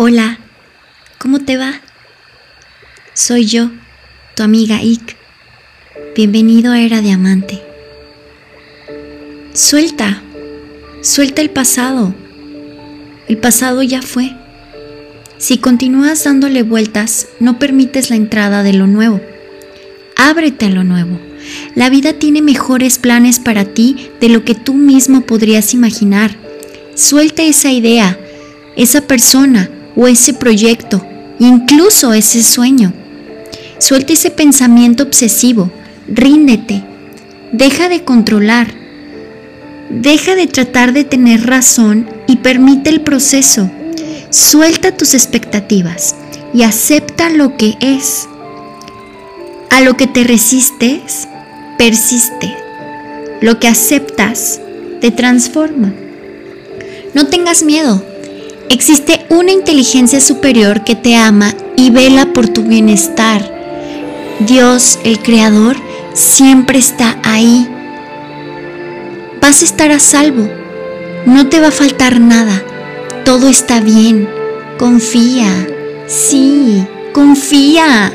Hola, ¿cómo te va? Soy yo, tu amiga Ick. Bienvenido a Era Diamante. Suelta, suelta el pasado. El pasado ya fue. Si continúas dándole vueltas, no permites la entrada de lo nuevo. Ábrete a lo nuevo. La vida tiene mejores planes para ti de lo que tú mismo podrías imaginar. Suelta esa idea, esa persona, o ese proyecto, incluso ese sueño. Suelta ese pensamiento obsesivo, ríndete, deja de controlar, deja de tratar de tener razón y permite el proceso. Suelta tus expectativas y acepta lo que es. A lo que te resistes, persiste. Lo que aceptas, te transforma. No tengas miedo, Existe una inteligencia superior que te ama y vela por tu bienestar. Dios, el Creador, siempre está ahí. Vas a estar a salvo. No te va a faltar nada. Todo está bien. Confía. Sí, confía.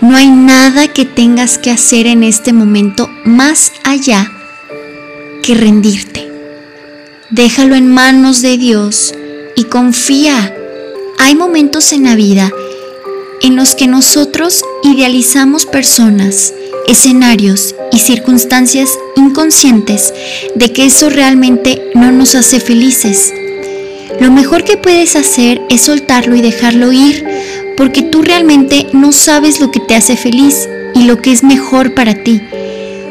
No hay nada que tengas que hacer en este momento más allá que rendirte. Déjalo en manos de Dios y confía. Hay momentos en la vida en los que nosotros idealizamos personas, escenarios y circunstancias inconscientes de que eso realmente no nos hace felices. Lo mejor que puedes hacer es soltarlo y dejarlo ir, porque tú realmente no sabes lo que te hace feliz y lo que es mejor para ti.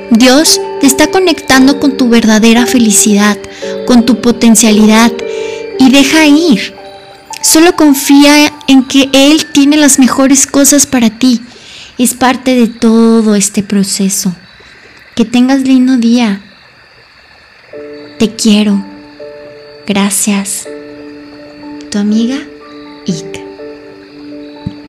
Dios te está conectando con tu verdadera felicidad, con tu potencialidad y deja ir. Solo confía en que Él tiene las mejores cosas para ti. Es parte de todo este proceso. Que tengas lindo día. Te quiero. Gracias. Tu amiga Ika.